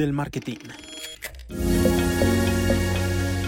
del marketing.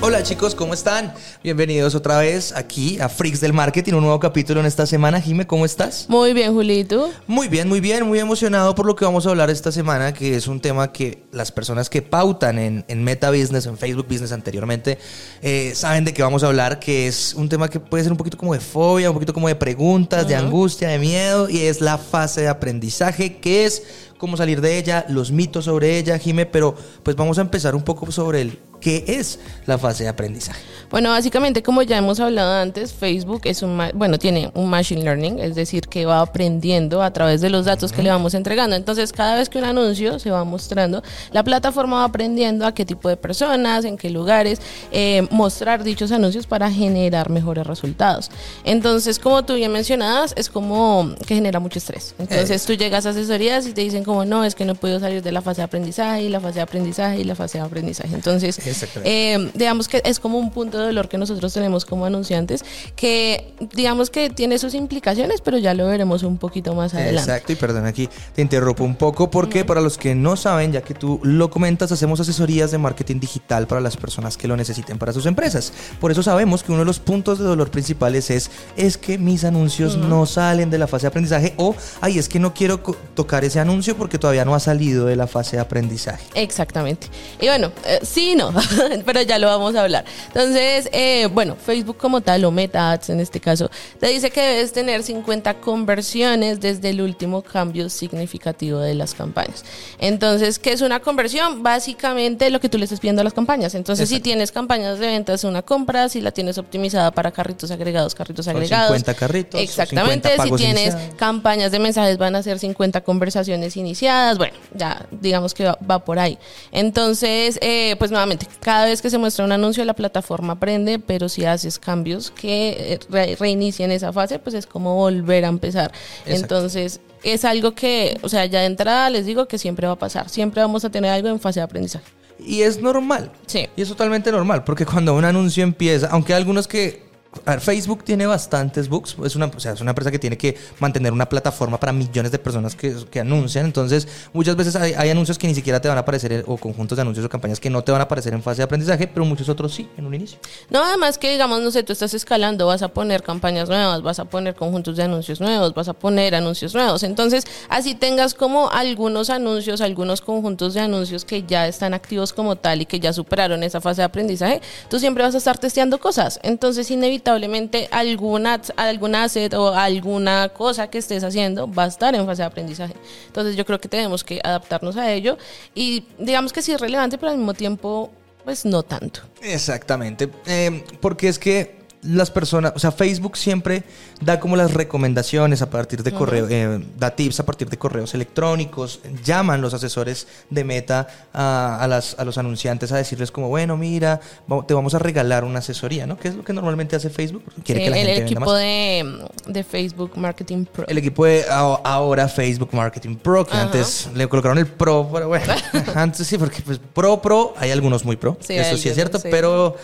Hola chicos, ¿cómo están? Bienvenidos otra vez aquí a Freaks del Marketing, un nuevo capítulo en esta semana. Jime, ¿cómo estás? Muy bien, Julito. Muy bien, muy bien, muy emocionado por lo que vamos a hablar esta semana, que es un tema que las personas que pautan en, Meta Business, en Facebook Business anteriormente, eh, saben de qué vamos a hablar, que es un tema que puede ser un poquito como de fobia, un poquito como de preguntas, de angustia, de miedo, y es la fase de aprendizaje, que es cómo salir de ella, los mitos sobre ella, Jime, pero pues vamos a empezar un poco sobre el qué es la fase de aprendizaje. Bueno, básicamente como ya hemos hablado antes, Facebook es un bueno, tiene un machine learning, es decir, que va aprendiendo a través de los datos que le vamos entregando. Entonces, cada vez que un anuncio se va mostrando, la plataforma va aprendiendo a qué tipo de personas, en qué lugares eh, mostrar dichos anuncios para generar mejores resultados. Entonces, como tú bien mencionabas, es como que genera mucho estrés. Entonces, tú llegas a asesorías y te dicen como no, es que no puedo salir de la fase de aprendizaje y la fase de aprendizaje y la fase de aprendizaje. Entonces, eh, digamos que es como un punto de dolor que nosotros tenemos como anunciantes, que digamos que tiene sus implicaciones, pero ya lo veremos un poquito más adelante. Exacto, y perdón, aquí te interrumpo un poco porque para los que no saben, ya que tú lo comentas, hacemos asesorías de marketing digital para las personas que lo necesiten para sus empresas. Por eso sabemos que uno de los puntos de dolor principales es, es que mis anuncios no salen de la fase de aprendizaje o, ay, es que no quiero tocar ese anuncio porque todavía no ha salido de la fase de aprendizaje. Exactamente. Y bueno, eh, sí no, pero ya lo vamos a hablar. Entonces, eh, bueno, Facebook como tal, o Meta Ads en este caso, te dice que debes tener 50 conversiones desde el último cambio significativo de las campañas. Entonces, ¿qué es una conversión? Básicamente lo que tú le estás pidiendo a las campañas. Entonces, si tienes campañas de ventas, una compra, si la tienes optimizada para carritos agregados, carritos agregados. 50 carritos. Exactamente. si tienes campañas de mensajes, van a ser 50 conversaciones iniciadas. Bueno, ya digamos que va, por ahí. Entonces, eh, pues nuevamente, cada vez que se muestra un anuncio, la plataforma aprende, pero si haces cambios que eh, reinician esa fase, pues es como volver a empezar. Entonces, es algo que, o sea, ya de entrada les digo que siempre va a pasar. Siempre vamos a tener algo en fase de aprendizaje. Y es normal. Sí. Y es totalmente normal, porque cuando un anuncio empieza, aunque hay algunos que Facebook tiene bastantes books. Es una, o sea, es una empresa que tiene que mantener una plataforma para millones de personas que, que anuncian. Entonces, muchas veces hay, anuncios que ni siquiera te van a aparecer, o conjuntos de anuncios o campañas que no te van a aparecer en fase de aprendizaje, pero muchos otros sí, en un inicio. No, además que, digamos, no sé, tú estás escalando, vas a poner campañas nuevas, vas a poner conjuntos de anuncios nuevos, vas a poner anuncios nuevos. Entonces, así tengas como algunos anuncios, algunos conjuntos de anuncios que ya están activos como tal y que ya superaron esa fase de aprendizaje, tú siempre vas a estar testeando cosas. Entonces, inevitablemente inevitablemente alguna, alguna asset o alguna cosa que estés haciendo va a estar en fase de aprendizaje. Entonces yo creo que tenemos que adaptarnos a ello y digamos que sí es relevante, pero al mismo tiempo pues no tanto. Exactamente, eh, porque es que las personas, o sea, Facebook siempre da como las recomendaciones a partir de correo, eh, da tips a partir de correos electrónicos, llaman los asesores de Meta a, las, a los anunciantes a decirles como, bueno, mira, te vamos a regalar una asesoría, ¿no? ¿Qué es lo que normalmente hace Facebook? Quiere que la el, gente equipo de, de, Facebook Marketing Pro. El equipo de ahora Facebook Marketing Pro, que antes le colocaron el Pro, pero bueno, antes sí, porque pues Pro, Pro, hay algunos muy Pro, eso sí es cierto, pero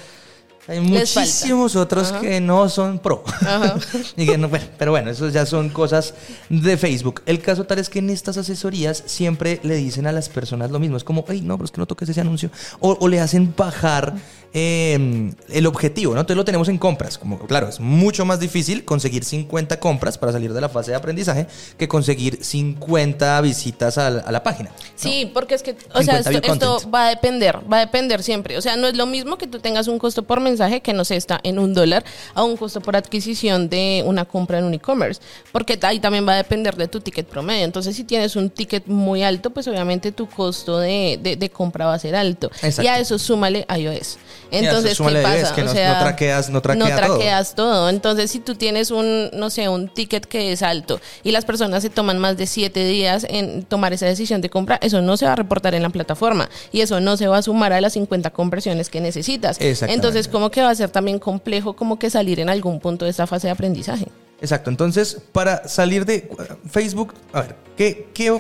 hay muchísimos otros que no son pro. y que no, pero bueno, eso ya son cosas de Facebook. El caso tal es que en estas asesorías siempre le dicen a las personas lo mismo. Es como, ay, no, pero es que no toques ese anuncio. O, o le hacen bajar Em, el objetivo, ¿no? Entonces lo tenemos en compras. Como, claro, es mucho más difícil conseguir 50 compras para salir de la fase de aprendizaje que conseguir 50 visitas a la, página. Sí, porque es que, o sea, esto, va a depender, va a depender siempre. O sea, no es lo mismo que tú tengas un costo por mensaje que no sé, está en un dólar a un costo por adquisición de una compra en un e-commerce, porque ahí también va a depender de tu ticket promedio. Entonces, si tienes un ticket muy alto, pues obviamente tu costo de, de, compra va a ser alto. Y a eso súmale iOS. Entonces, ¿qué pasa? que no, traqueas, no, traqueas todo. Entonces, si tú tienes un, no sé, un ticket que es alto y las personas se toman más de siete días en tomar esa decisión de compra, eso no se va a reportar en la plataforma y eso no se va a sumar a las 50 conversiones que necesitas. Entonces, como que va a ser también complejo como que salir en algún punto de esta fase de aprendizaje. Exacto. Entonces, para salir de Facebook, a ver, ¿qué, qué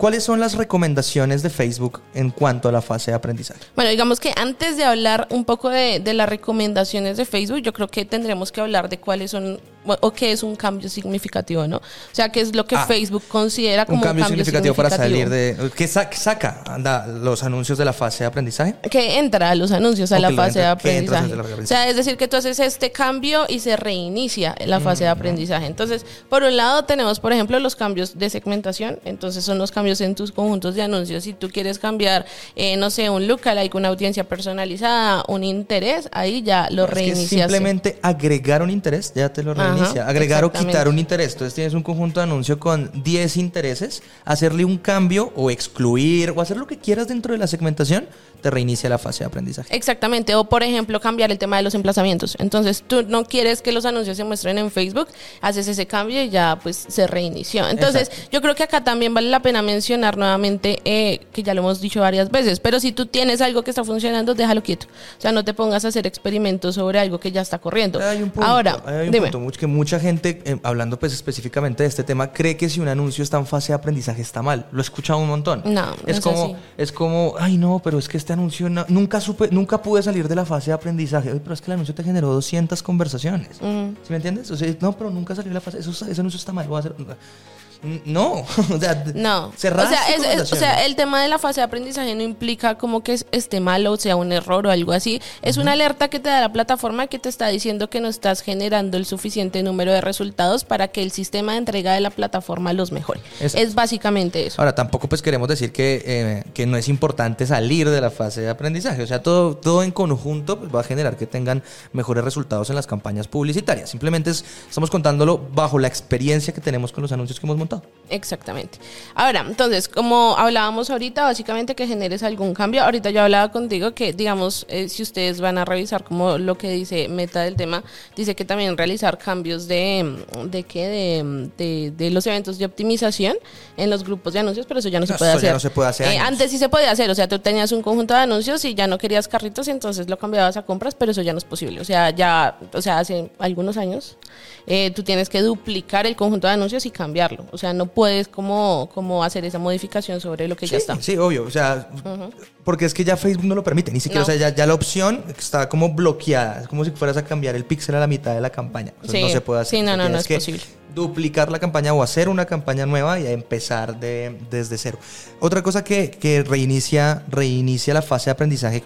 ¿Cuáles son las recomendaciones de Facebook en cuanto a la fase de aprendizaje? Bueno, digamos que antes de hablar un poco de, las recomendaciones de Facebook, yo creo que tendremos que hablar de cuáles son o qué es un cambio significativo, ¿no? O sea, qué es lo que ah, Facebook considera como un cambio, significativo, para salir de... ¿Qué saca anda, los anuncios de la fase de aprendizaje? Que entra a los anuncios a la fase de aprendizaje. O sea, es decir, que tú haces este cambio y se reinicia la fase de mm, aprendizaje. Entonces, por un lado tenemos, por ejemplo, los cambios de segmentación. Entonces, son los cambios en tus conjuntos de anuncios. Si tú quieres cambiar, eh, no sé, un lookalike, una audiencia personalizada, un interés, ahí ya lo reinicias. simplemente agregar un interés, ya te lo reinicia. agregar o quitar un interés. Entonces, tienes un conjunto de anuncios con 10 intereses, hacerle un cambio o excluir o hacer lo que quieras dentro de la segmentación te reinicia la fase de aprendizaje. Exactamente, o por ejemplo cambiar el tema de los emplazamientos. Entonces tú no quieres que los anuncios se muestren en Facebook, haces ese cambio y ya pues se reinició. Entonces yo creo que acá también vale la pena mencionar nuevamente eh, que ya lo hemos dicho varias veces, pero si tú tienes algo que está funcionando, déjalo quieto. O sea, no te pongas a hacer experimentos sobre algo que ya está corriendo. Hay un punto, Ahora, hay un dime. punto que mucha gente, eh, hablando pues específicamente de este tema, cree que si un anuncio está en fase de aprendizaje está mal. Lo he escuchado un montón. No, es como, es como, ay no, pero es que este anuncio nunca supe, nunca pude salir de la fase de aprendizaje. pero es que el anuncio te generó 200 conversaciones. ¿Sí me entiendes? O sea, no, pero nunca salí de la fase. Eso, ese anuncio está mal. Voy a hacer. No, o sea, no. O sea, o sea, el tema de la fase de aprendizaje no implica como que esté malo, o sea, un error o algo así. Es una alerta que te da la plataforma que te está diciendo que no estás generando el suficiente número de resultados para que el sistema de entrega de la plataforma los mejore. Es básicamente eso. Ahora, tampoco pues queremos decir que, eh, que no es importante salir de la fase de aprendizaje. O sea, todo, todo en conjunto pues, va a generar que tengan mejores resultados en las campañas publicitarias. Simplemente estamos contándolo bajo la experiencia que tenemos con los anuncios que hemos montado Exactamente. Ahora, entonces, como hablábamos ahorita, básicamente que generes algún cambio. Ahorita yo hablaba contigo que, digamos, eh, si ustedes van a revisar como lo que dice Meta del tema, dice que también realizar cambios de, de qué, de, de, los eventos de optimización en los grupos de anuncios, pero eso ya no, se puede hacer. no se puede hacer. Eh, antes sí se podía hacer, o sea, tú tenías un conjunto de anuncios y ya no querías carritos, y entonces lo cambiabas a compras, pero eso ya no es posible. O sea, ya, o sea, hace algunos años eh, tú tienes que duplicar el conjunto de anuncios y cambiarlo. O sea, no puedes como, como hacer esa modificación sobre lo que ya está. Sí, obvio. O sea, porque es que ya Facebook no lo permite, ni siquiera, o sea, ya, la opción está como bloqueada. Es como si fueras a cambiar el píxel a la mitad de la campaña. no se puede hacer. Sí, no, no, no es posible duplicar la campaña o hacer una campaña nueva y empezar de, desde cero. Otra cosa que, que, reinicia, reinicia la fase de aprendizaje,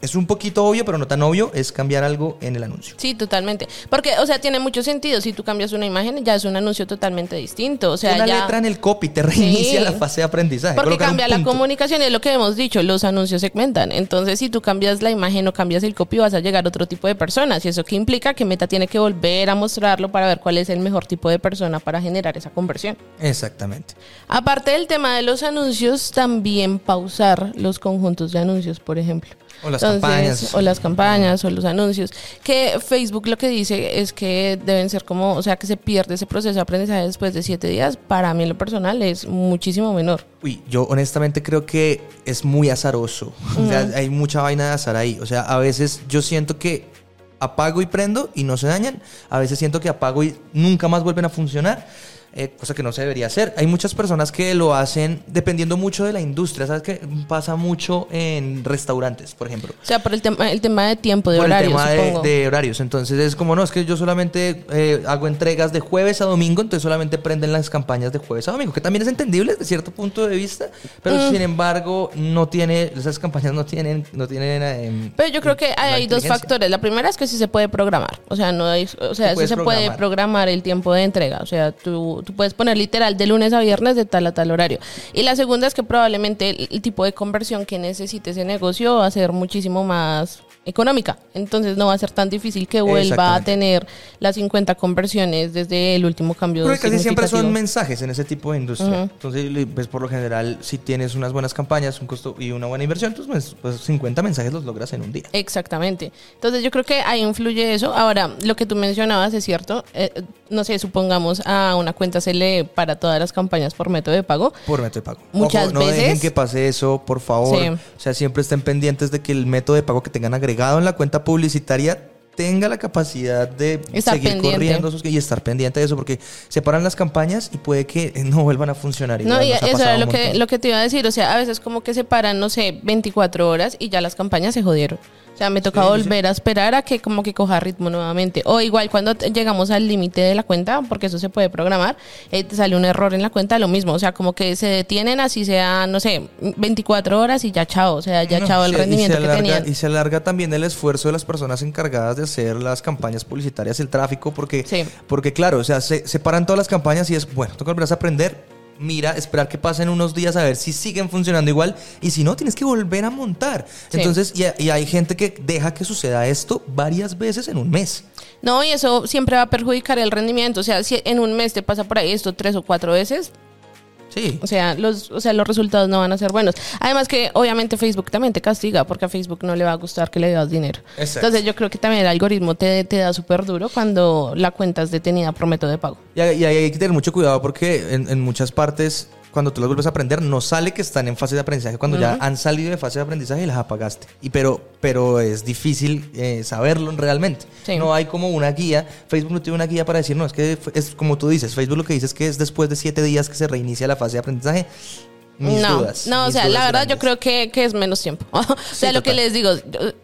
es un poquito obvio, pero no tan obvio, es cambiar algo en el anuncio. Sí, totalmente. Porque, o sea, tiene mucho sentido. Si tú cambias una imagen, ya es un anuncio totalmente distinto. O sea, una letra en el copy te reinicia la fase de aprendizaje. Porque cambia la comunicación, es lo que hemos dicho, los anuncios segmentan. Entonces, si tú cambias la imagen o cambias el copy, vas a llegar a otro tipo de personas. Y eso que implica que Meta tiene que volver a mostrarlo para ver cuál es el mejor tipo de persona para generar esa conversión. Exactamente. Aparte del tema de los anuncios, también pausar los conjuntos de anuncios, por ejemplo. O las campañas. O las campañas o los anuncios. Que Facebook lo que dice es que deben ser como, o sea, que se pierde ese proceso de aprendizaje después de siete días. Para mí en lo personal es muchísimo menor. Uy, yo honestamente creo que es muy azaroso. O sea, hay mucha vaina de azar ahí. O sea, a veces yo siento que apago y prendo y no se dañan. A veces siento que apago y nunca más vuelven a funcionar. Eh, cosa que no se debería hacer. Hay muchas personas que lo hacen dependiendo mucho de la industria. ¿Sabes qué? Pasa mucho en restaurantes, por ejemplo. O sea, por el, tema, el tema de tiempo, de horarios. El tema de, horarios. Entonces es como, no, es que yo solamente eh, hago entregas de jueves a domingo, entonces solamente prenden las campañas de jueves a domingo, que también es entendible desde cierto punto de vista, pero mm. sin embargo, no tiene, esas campañas no tienen, no tienen. Eh, pero yo creo que hay, dos factores. La primera es que sí se puede programar. O sea, no hay, o sea, sí se puede programar el tiempo de entrega. O sea, tú tú puedes poner literal de lunes a viernes de tal a tal horario. Y la segunda es que probablemente el, tipo de conversión que necesite ese negocio va a ser muchísimo más económica. Entonces no va a ser tan difícil que vuelva a tener las 50 conversiones desde el último cambio. Porque casi siempre son mensajes en ese tipo de industria. Entonces, pues por lo general, si tienes unas buenas campañas, un costo y una buena inversión, pues, pues 50 mensajes los logras en un día. Exactamente. Entonces yo creo que ahí influye eso. Ahora, lo que tú mencionabas es cierto. Eh, no sé, supongamos a una cuenta se lee para todas las campañas por método de pago. Por método de pago. Muchas no veces. No dejen que pase eso, por favor. O sea, siempre estén pendientes de que el método de pago que tengan agregado en la cuenta publicitaria tenga la capacidad de seguir corriendo y estar pendiente de eso, porque se paran las campañas y puede que no vuelvan a funcionar. no, y eso era lo que, lo que te iba a decir, o sea, a veces como que se paran, no sé, 24 horas y ya las campañas se jodieron. O sea, me toca volver a esperar a que como que coja ritmo nuevamente. O igual cuando llegamos al límite de la cuenta, porque eso se puede programar, eh, te sale un error en la cuenta, lo mismo. O sea, como que se detienen así sea, no sé, 24 horas y ya chao. O sea, ya chao el rendimiento que tenían. Y se alarga también el esfuerzo de las personas encargadas de hacer las campañas publicitarias, el tráfico, porque, porque claro, o sea, se separan todas las campañas y es, bueno, toca volver a aprender mira, esperar que pasen unos días a ver si siguen funcionando igual y si no, tienes que volver a montar. Entonces, y, hay gente que deja que suceda esto varias veces en un mes. No, y eso siempre va a perjudicar el rendimiento. O sea, si en un mes te pasa por ahí esto tres o cuatro veces, Sí. O sea, los, o sea, los resultados no van a ser buenos. Además que obviamente Facebook también te castiga porque a Facebook no le va a gustar que le das dinero. Entonces yo creo que también el algoritmo te, te da súper duro cuando la cuenta es detenida por método de pago. Y, hay que tener mucho cuidado porque en, en muchas partes cuando tú las vuelves a aprender, no sale que están en fase de aprendizaje. Cuando ya han salido de fase de aprendizaje y las apagaste. Y pero, pero es difícil eh, saberlo realmente. No hay como una guía. Facebook no tiene una guía para decir, no, es que es como tú dices. Facebook lo que dice es que es después de siete días que se reinicia la fase de aprendizaje no, no, o sea, la verdad yo creo que, que, es menos tiempo. o sea, lo que les digo,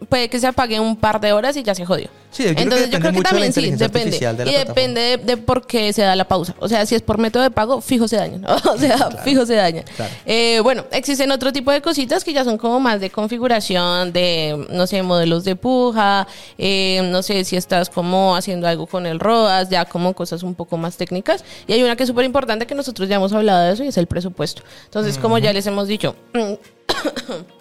puede que se apague un par de horas y ya se jodió. Sí, Entonces yo creo que también sí, depende. y depende de, por qué se da la pausa. O sea, si es por método de pago, fijo se daña. o sea, fijo se daña. Eh, bueno, existen otro tipo de cositas que ya son como más de configuración, de, no sé, modelos de puja, eh, no sé si estás como haciendo algo con el ROAS, ya como cosas un poco más técnicas. Y hay una que es súper importante que nosotros ya hemos hablado de eso y es el presupuesto. Entonces, como ya les hemos dicho,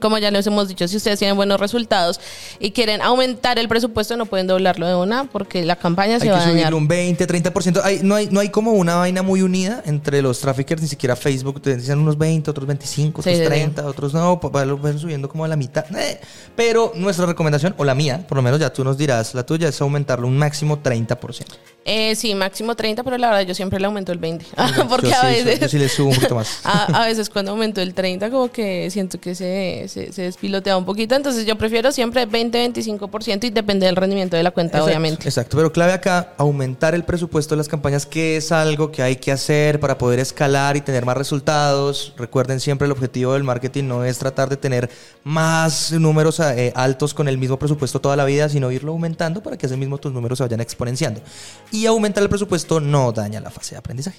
como ya les hemos dicho, si ustedes tienen buenos resultados y quieren aumentar el presupuesto, no pueden doblarlo de una porque la campaña se va a dañar. Hay que un 20, 30%. Hay, no, hay, no hay como una vaina muy unida entre los traffickers, ni siquiera Facebook. Te dicen unos 20, otros 25, otros 30, otros no, pues, lo van subiendo como a la mitad. Eh, pero nuestra recomendación, o la mía, por lo menos ya tú nos dirás, la tuya es aumentarlo un máximo 30%. Eh, sí, máximo 30, pero la verdad yo siempre le aumento el 20. Porque a veces. Yo sí le subo un poquito más. a, veces cuando aumento el 30, como que siento que se, se, despilotea un poquito. Entonces yo prefiero siempre 20, 25% y depende del rendimiento de la cuenta, obviamente. Exacto, pero clave acá, aumentar el presupuesto de las campañas, que es algo que hay que hacer para poder escalar y tener más resultados. Recuerden siempre el objetivo del marketing no es tratar de tener más números eh, altos con el mismo presupuesto toda la vida, sino irlo aumentando para que ese mismo tus números se vayan exponenciando y aumentar el presupuesto no daña la fase de aprendizaje.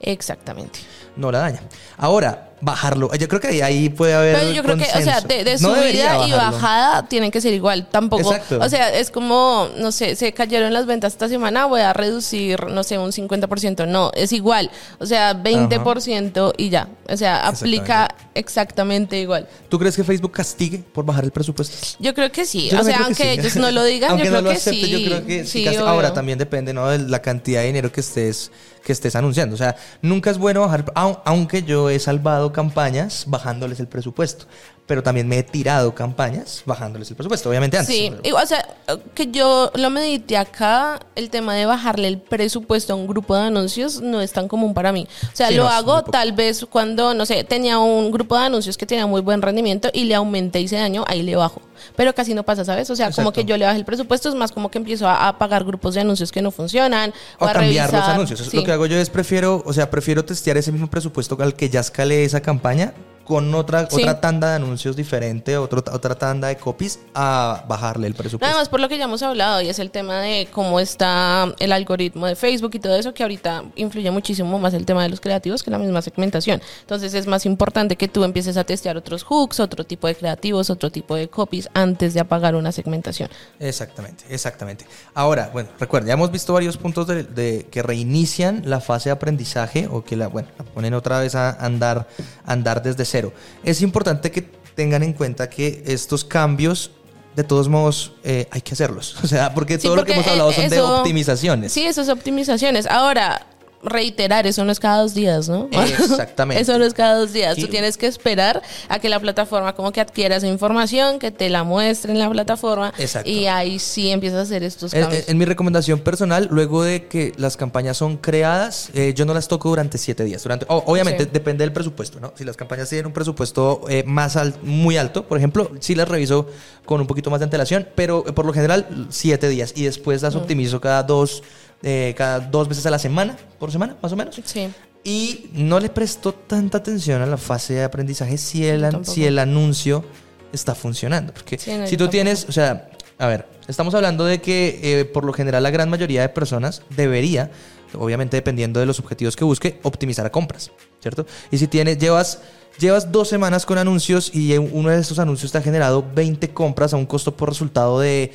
Exactamente. No la daña. Ahora, bajarlo. Yo creo que ahí puede haber. Pero yo creo que, o sea, de, subida y bajada tienen que ser igual. Tampoco. O sea, es como, no sé, se cayeron las ventas esta semana, voy a reducir, no sé, un 50%. No, es igual. O sea, 20% y ya. O sea, aplica exactamente igual. ¿Tú crees que Facebook castigue por bajar el presupuesto? Yo creo que sí. o sea, aunque ellos no lo digan, yo creo que sí. Yo creo que sí. Ahora también depende, ¿no? De la cantidad de dinero que estés, que estés anunciando. O sea, nunca es bueno bajar, aunque yo he salvado campañas bajándoles el presupuesto pero también me he tirado campañas bajándoles el presupuesto, obviamente antes. Sí, o sea, que yo lo medité acá, el tema de bajarle el presupuesto a un grupo de anuncios no es tan común para mí. O sea, lo hago tal vez cuando, no sé, tenía un grupo de anuncios que tenía muy buen rendimiento y le aumenté ese año, ahí le bajo. Pero casi no pasa, ¿sabes? O sea, como que yo le bajé el presupuesto, es más como que empiezo a, pagar grupos de anuncios que no funcionan. O, a cambiar los anuncios. Lo que hago yo es prefiero, o sea, prefiero testear ese mismo presupuesto al que ya escalé esa campaña con otra, otra tanda de anuncios diferente, otro, otra tanda de copies, a bajarle el presupuesto. Nada más por lo que ya hemos hablado, y es el tema de cómo está el algoritmo de Facebook y todo eso, que ahorita influye muchísimo más el tema de los creativos que la misma segmentación. Entonces es más importante que tú empieces a testear otros hooks, otro tipo de creativos, otro tipo de copies, antes de apagar una segmentación. Exactamente, exactamente. Ahora, bueno, recuerden, ya hemos visto varios puntos de, que reinician la fase de aprendizaje o que la, bueno, la ponen otra vez a andar, andar desde cero es importante que tengan en cuenta que estos cambios de todos modos eh, hay que hacerlos. O sea, porque todo lo que hemos hablado son de optimizaciones. Sí, esas optimizaciones. Ahora, reiterar, eso no es cada dos días, ¿no? Exactamente. eso no es cada dos días. Tú tienes que esperar a que la plataforma como que adquiera esa información, que te la muestre en la plataforma Exacto. y ahí sí empiezas a hacer estos cambios. En, mi recomendación personal, luego de que las campañas son creadas, eh, yo no las toco durante siete días. Durante, obviamente depende del presupuesto, ¿no? Si las campañas tienen un presupuesto eh, más muy alto, por ejemplo, sí las reviso con un poquito más de antelación, pero por lo general siete días y después las optimizo cada dos eh, cada dos veces a la semana, por semana, más o menos. Sí. Y no le prestó tanta atención a la fase de aprendizaje si el, si el anuncio está funcionando. Porque si tú tienes, o sea, a ver, estamos hablando de que eh, por lo general la gran mayoría de personas debería, obviamente dependiendo de los objetivos que busque, optimizar a compras, ¿cierto? Y si tienes, llevas Llevas dos semanas con anuncios y uno de esos anuncios te ha generado 20 compras a un costo por resultado de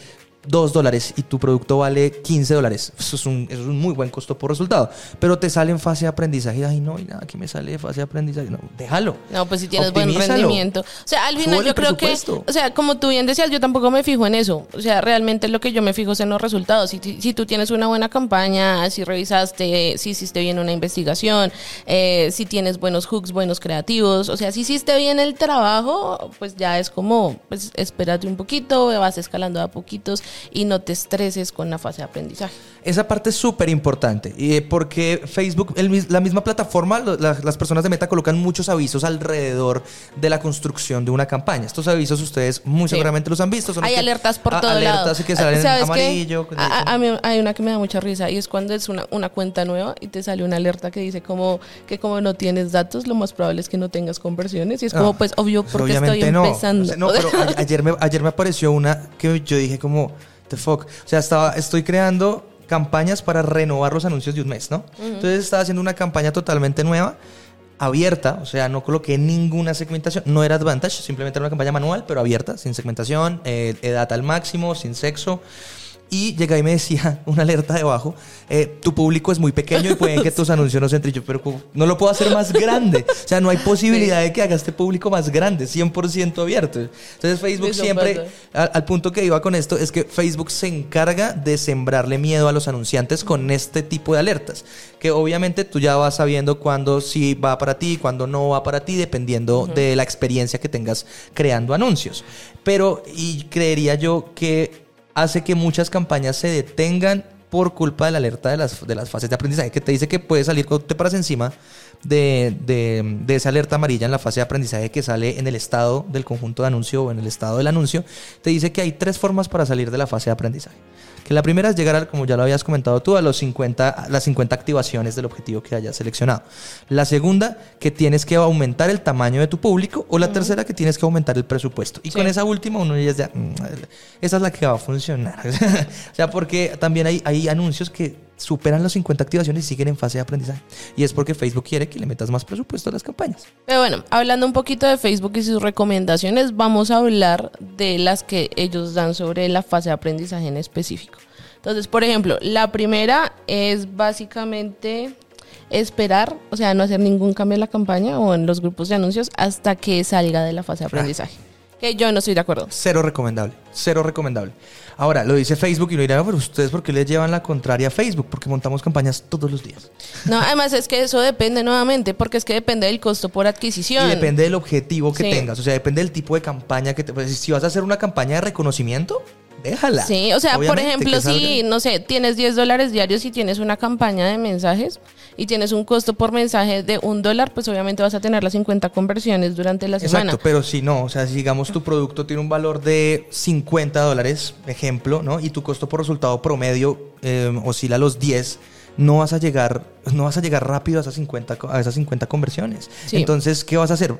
2 dólares y tu producto vale 15 dólares. Eso es, un, eso es un muy buen costo por resultado. Pero te sale en fase de aprendizaje. Ay, no, y nada, aquí me sale de fase de aprendizaje. No, déjalo. No, pues si tienes buen rendimiento. O sea, al final yo creo que, o sea, como tú bien decías, yo tampoco me fijo en eso. O sea, realmente lo que yo me fijo es en los resultados. Si, si tú tienes una buena campaña, si revisaste, si hiciste bien una investigación, eh, si tienes buenos hooks, buenos creativos, o sea, si hiciste bien el trabajo, pues ya es como, pues espérate un poquito, vas escalando a poquitos y no te estreses con la fase de aprendizaje. Esa parte es súper importante, eh, porque Facebook, la misma plataforma, las personas de Meta colocan muchos avisos alrededor de la construcción de una campaña. Estos avisos ustedes muy seguramente los han visto. hay alertas por todo lado. Alertas que salen amarillo. A, mí hay una que me da mucha risa y es cuando es una, una cuenta nueva y te sale una alerta que dice como que como no tienes datos, lo más probable es que no tengas conversiones y es como ah, pues obvio porque estoy empezando. No, pero ayer me, ayer me apareció una que yo dije como the fuck. O sea, estaba, estoy creando campañas para renovar los anuncios de un mes, ¿no? Entonces estaba haciendo una campaña totalmente nueva, abierta, o sea, no coloqué ninguna segmentación, no era Advantage, simplemente era una campaña manual, pero abierta, sin segmentación, eh, edad al máximo, sin sexo. Y llega y me decía una alerta debajo, eh, tu público es muy pequeño y pueden que tus anuncios no se entren. Yo, pero no lo puedo hacer más grande. O sea, no hay posibilidad de que haga este público más grande, 100% abierto. Entonces Facebook siempre, al, punto que iba con esto, es que Facebook se encarga de sembrarle miedo a los anunciantes con este tipo de alertas. Que obviamente tú ya vas sabiendo cuándo sí va para ti, cuándo no va para ti, dependiendo de la experiencia que tengas creando anuncios. Pero, y creería yo que hace que muchas campañas se detengan por culpa de la alerta de las, de las fases de aprendizaje, que te dice que puedes salir cuando te paras encima de, de, de, esa alerta amarilla en la fase de aprendizaje que sale en el estado del conjunto de anuncio o en el estado del anuncio, te dice que hay tres formas para salir de la fase de aprendizaje. Que la primera es llegar, como ya lo habías comentado tú, a los 50, las 50 activaciones del objetivo que hayas seleccionado. La segunda, que tienes que aumentar el tamaño de tu público. O la tercera, que tienes que aumentar el presupuesto. Y con esa última, uno ya es de, mm, esa es la que va a funcionar. o sea, porque también hay, hay anuncios que superan las 50 activaciones y siguen en fase de aprendizaje. Y es porque Facebook quiere que le metas más presupuesto a las campañas. Pero bueno, hablando un poquito de Facebook y sus recomendaciones, vamos a hablar de las que ellos dan sobre la fase de aprendizaje en específico. Entonces, por ejemplo, la primera es básicamente esperar, o sea, no hacer ningún cambio en la campaña o en los grupos de anuncios hasta que salga de la fase de aprendizaje. Que yo no estoy de acuerdo. Cero recomendable, cero recomendable. Ahora, lo dice Facebook y lo dirán, pero ustedes, ¿por qué le llevan la contraria a Facebook? Porque montamos campañas todos los días. No, además es que eso depende nuevamente, porque es que depende del costo por adquisición. Y depende del objetivo que tengas, o sea, depende del tipo de campaña que te. Pues, si vas a hacer una campaña de reconocimiento, déjala. Sí, o sea, por ejemplo, si, no sé, tienes 10 dólares diarios y tienes una campaña de mensajes y tienes un costo por mensaje de un dólar, pues obviamente vas a tener las 50 conversiones durante la semana. Exacto, pero si no, o sea, si digamos tu producto tiene un valor de 50 dólares, ejemplo, ¿no? Y tu costo por resultado promedio eh, oscila a los 10 no vas a llegar, no vas a llegar rápido a esas 50, a esas 50 conversiones. Entonces, ¿qué vas a hacer?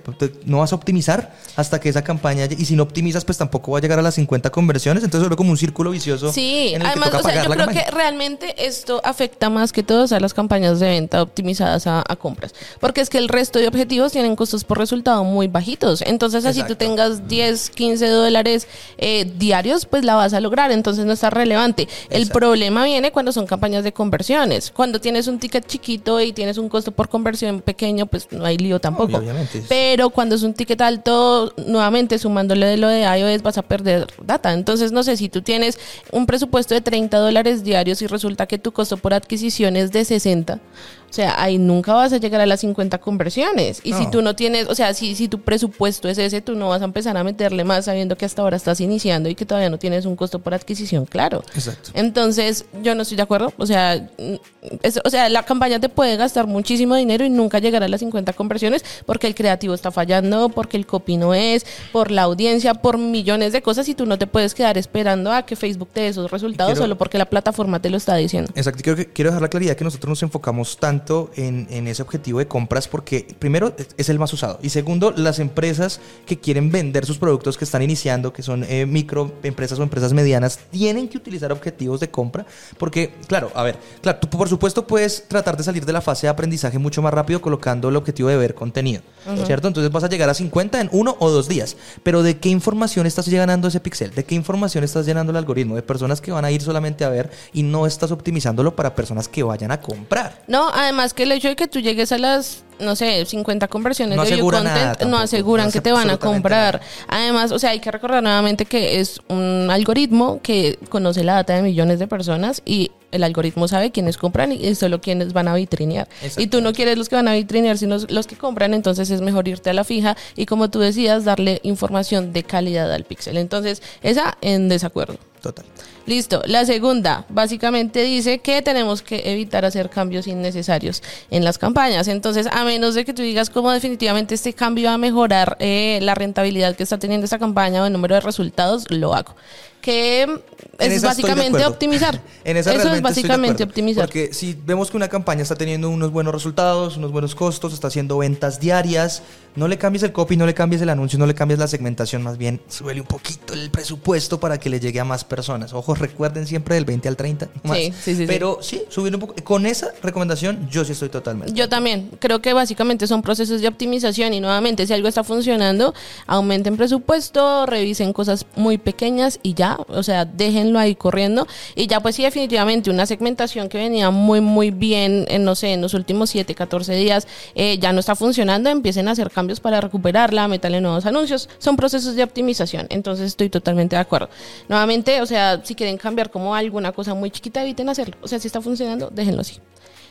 No vas a optimizar hasta que esa campaña, y si no optimizas, pues tampoco va a llegar a las 50 conversiones. Entonces, es como un círculo vicioso. Sí, además, o sea, yo creo que realmente esto afecta más que todo a las campañas de venta optimizadas a, compras. Porque es que el resto de objetivos tienen costos por resultado muy bajitos. Entonces, así tú tengas 10, 15 dólares eh, diarios, pues la vas a lograr. Entonces, no está relevante. El problema viene cuando son campañas de conversiones. Cuando tienes un ticket chiquito y tienes un costo por conversión pequeño, pues no hay lío tampoco. Pero cuando es un ticket alto, nuevamente sumándole de lo de iOS, vas a perder data. Entonces, no sé, si tú tienes un presupuesto de 30 dólares diarios y resulta que tu costo por adquisición es de 60, o sea, ahí nunca vas a llegar a las 50 conversiones. Y si tú no tienes, o sea, si, si tu presupuesto es ese, tú no vas a empezar a meterle más sabiendo que hasta ahora estás iniciando y que todavía no tienes un costo por adquisición claro. Exacto. Entonces, yo no estoy de acuerdo. O sea, o sea, la campaña te puede gastar muchísimo dinero y nunca llegar a las 50 conversiones porque el creativo está fallando, porque el copy no es, por la audiencia, por millones de cosas y tú no te puedes quedar esperando a que Facebook te dé esos resultados solo porque la plataforma te lo está diciendo. Exacto. Quiero, quiero dejar la claridad que nosotros nos enfocamos tanto tanto en, en, ese objetivo de compras porque primero es el más usado y segundo las empresas que quieren vender sus productos que están iniciando, que son eh, micro empresas o empresas medianas, tienen que utilizar objetivos de compra porque, claro, a ver, claro, tú por supuesto puedes tratar de salir de la fase de aprendizaje mucho más rápido colocando el objetivo de ver contenido, ¿cierto? Entonces vas a llegar a 50 en uno o dos días, pero ¿de qué información estás llenando ese pixel? ¿De qué información estás llenando el algoritmo? De personas que van a ir solamente a ver y no estás optimizándolo para personas que vayan a comprar. No, además que el hecho de que tú llegues a las no sé, 50 conversiones de view content no aseguran que te van a comprar. Además, o sea, hay que recordar nuevamente que es un algoritmo que conoce la data de millones de personas y el algoritmo sabe quiénes compran y solo quiénes van a vitrinear. Y tú no quieres los que van a vitrinear, sino los que compran, entonces es mejor irte a la fija y como tú decías, darle información de calidad al pixel. Entonces, esa en desacuerdo. Total. Listo. La segunda, básicamente dice que tenemos que evitar hacer cambios innecesarios en las campañas. Entonces, a menos de que tú digas cómo definitivamente este cambio va a mejorar eh, la rentabilidad que está teniendo esta campaña o el número de resultados, lo hago que es básicamente optimizar. en Eso es básicamente optimizar. Porque si vemos que una campaña está teniendo unos buenos resultados, unos buenos costos, está haciendo ventas diarias, no le cambies el copy, no le cambies el anuncio, no le cambies la segmentación, más bien suele un poquito el presupuesto para que le llegue a más personas. Ojo, recuerden siempre del 20 al 30. Sí, sí, sí. Pero sí, subir un poco. Con esa recomendación yo sí estoy totalmente. Yo también. Creo que básicamente son procesos de optimización y nuevamente si algo está funcionando, aumenten presupuesto, revisen cosas muy pequeñas y ya o sea, déjenlo ahí corriendo. Y ya pues sí, definitivamente una segmentación que venía muy, muy bien, en, no sé, en los últimos 7, 14 días, eh, ya no está funcionando, empiecen a hacer cambios para recuperarla, meterle nuevos anuncios. Son procesos de optimización, entonces estoy totalmente de acuerdo. Nuevamente, o sea, si quieren cambiar como alguna cosa muy chiquita, eviten hacerlo. O sea, si está funcionando, déjenlo así.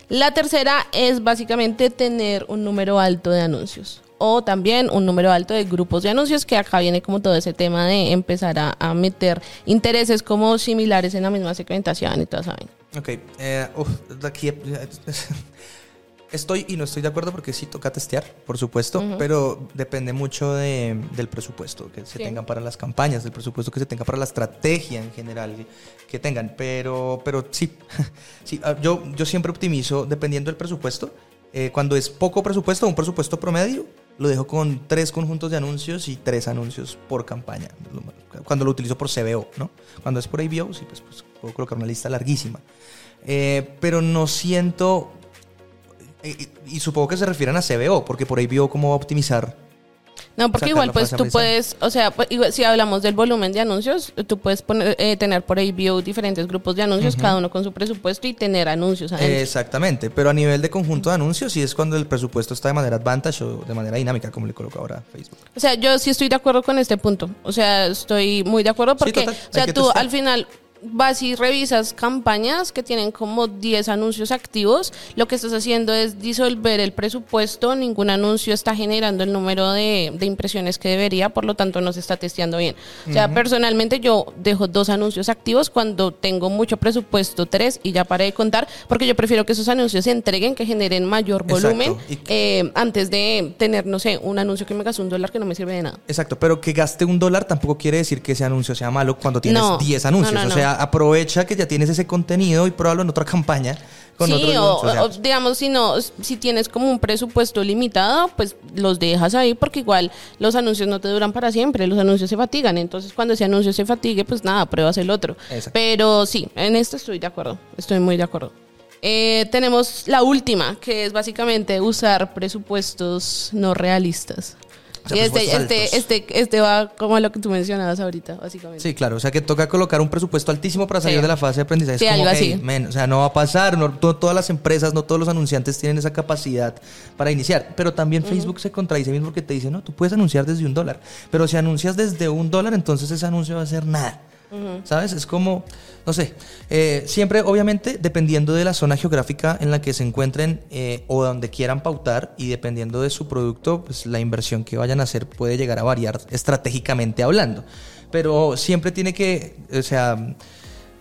La tercera es básicamente tener un número alto de anuncios o también un número alto de grupos de anuncios, que acá viene como todo ese tema de empezar a, meter intereses como similares en la misma segmentación y todo eso. Ok, eh, aquí estoy y no estoy de acuerdo porque sí toca testear, por supuesto, pero depende mucho del presupuesto que se tengan para las campañas, del presupuesto que se tenga para la estrategia en general que tengan, pero, pero sí, sí ah, yo, yo siempre optimizo dependiendo del presupuesto. Eh, cuando es poco presupuesto, un presupuesto promedio, lo dejo con tres conjuntos de anuncios y tres anuncios por campaña. Cuando lo utilizo por CBO, ¿no? Cuando es por ABO, sí, pues, pues puedo colocar una lista larguísima. Eh, pero no siento, eh, y, supongo que se refieren a CBO, porque por ABO, ¿cómo va a optimizar no, porque igual pues tú puedes, o sea, pues, si hablamos del volumen de anuncios, tú puedes poner, eh, tener por ABO diferentes grupos de anuncios, cada uno con su presupuesto y tener anuncios. Exactamente, pero a nivel de conjunto de anuncios sí es cuando el presupuesto está de manera advantage o de manera dinámica, como le coloco ahora a Facebook. O sea, yo sí estoy de acuerdo con este punto, o sea, estoy muy de acuerdo porque, o sea, tú al final vas y revisas campañas que tienen como 10 anuncios activos, lo que estás haciendo es disolver el presupuesto, ningún anuncio está generando el número de, impresiones que debería, por lo tanto no se está testeando bien. O sea, personalmente yo dejo dos anuncios activos cuando tengo mucho presupuesto, tres, y ya paré de contar, porque yo prefiero que esos anuncios se entreguen, que generen mayor volumen, eh, antes de tener, no sé, un anuncio que me gaste un dólar que no me sirve de nada. Exacto, pero que gaste un dólar tampoco quiere decir que ese anuncio sea malo cuando tienes 10 anuncios. o sea, aprovecha que ya tienes ese contenido y pruébalo en otra campaña. Con sí, o, digamos, si no, si tienes como un presupuesto limitado, pues los dejas ahí porque igual los anuncios no te duran para siempre, los anuncios se fatigan. Entonces, cuando ese anuncio se fatigue, pues nada, pruebas el otro. Pero sí, en esto estoy de acuerdo, estoy muy de acuerdo. Eh, tenemos la última, que es básicamente usar presupuestos no realistas y este, este, este, este va como lo que tú mencionabas ahorita, básicamente. Sí, claro. O sea que toca colocar un presupuesto altísimo para salir de la fase de aprendizaje. Sí, algo así. o sea, no va a pasar. No, todas las empresas, no todos los anunciantes tienen esa capacidad para iniciar. Pero también Facebook se contradice mismo porque te dice, no, tú puedes anunciar desde un dólar. Pero si anuncias desde un dólar, entonces ese anuncio va a ser nada. ¿Sabes? Es como, no sé, eh, siempre obviamente dependiendo de la zona geográfica en la que se encuentren eh, o donde quieran pautar y dependiendo de su producto, pues la inversión que vayan a hacer puede llegar a variar estratégicamente hablando. Pero siempre tiene que, o sea,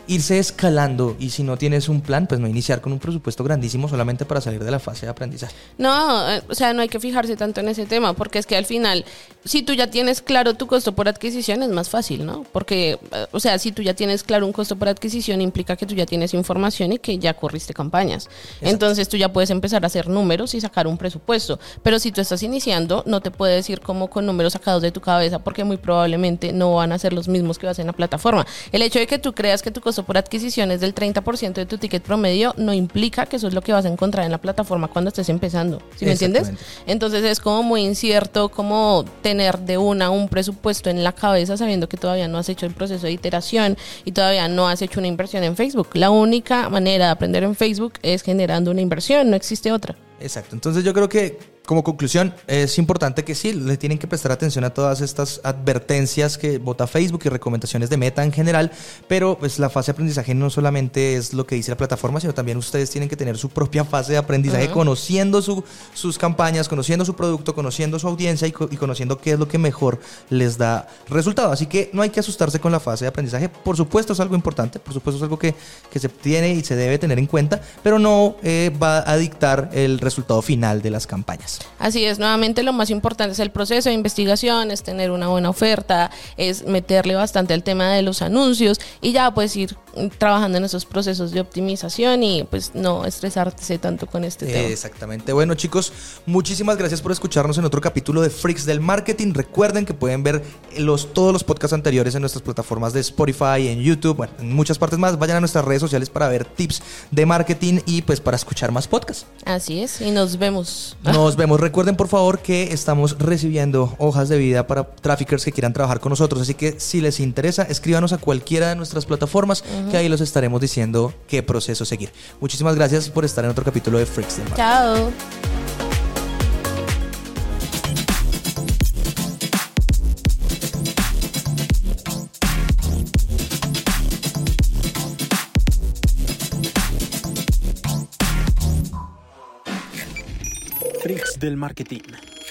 irse escalando y si no tienes un plan, pues no iniciar con un presupuesto grandísimo solamente para salir de la fase de aprendizaje. No, eh, o sea, no hay que fijarse tanto en ese tema porque es que al final, si tú ya tienes claro tu costo por adquisición, es más fácil, ¿no? Porque, eh, o sea, si tú ya tienes claro un costo por adquisición, implica que tú ya tienes información y que ya corriste campañas. Entonces tú ya puedes empezar a hacer números y sacar un presupuesto. Pero si tú estás iniciando, no te puedes ir como con números sacados de tu cabeza porque muy probablemente no van a ser los mismos que vas en la plataforma. El hecho de que tú creas que tu costo por adquisición es del 30% de tu ticket promedio, no implica que eso es lo que vas a encontrar en la plataforma cuando estés empezando. ¿Sí me entiendes? Entonces es como muy incierto como tener de una un presupuesto en la cabeza sabiendo que todavía no has hecho el proceso de iteración y todavía no has hecho una inversión en Facebook. La única manera de aprender en Facebook es generando una inversión, no existe otra. Exacto. Entonces yo creo que como conclusión, es importante que sí, le tienen que prestar atención a todas estas advertencias que vota Facebook y recomendaciones de Meta en general, pero pues la fase de aprendizaje no solamente es lo que dice la plataforma, sino también ustedes tienen que tener su propia fase de aprendizaje, conociendo su, sus campañas, conociendo su producto, conociendo su audiencia y, conociendo qué es lo que mejor les da resultado. Así que no hay que asustarse con la fase de aprendizaje, por supuesto es algo importante, por supuesto es algo que, que se tiene y se debe tener en cuenta, pero no eh, va a dictar el resultado final de las campañas. Así es, nuevamente lo más importante es el proceso de investigación, es tener una buena oferta, es meterle bastante al tema de los anuncios y ya pues ir trabajando en esos procesos de optimización y pues no estresarse tanto con este tema. Exactamente. Bueno chicos, muchísimas gracias por escucharnos en otro capítulo de Freaks del Marketing. Recuerden que pueden ver los, todos los podcasts anteriores en nuestras plataformas de Spotify, en YouTube, bueno, en muchas partes más. Vayan a nuestras redes sociales para ver tips de marketing y pues para escuchar más podcasts. Así es, y nos vemos. Nos vemos. Recuerden por favor que estamos recibiendo hojas de vida para traffickers que quieran trabajar con nosotros. Así que si les interesa, escríbanos a cualquiera de nuestras plataformas que ahí los estaremos diciendo qué proceso seguir. Muchísimas gracias por estar en otro capítulo de Freaks Chao. del marketing.